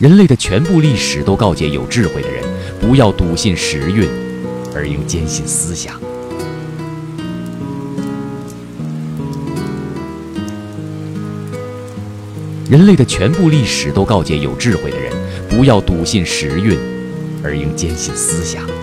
人类的全部历史都告诫有智慧的人不要笃信时运而应坚信思想。人类的全部历史都告诫有智慧的人不要笃信时运而应坚信思想。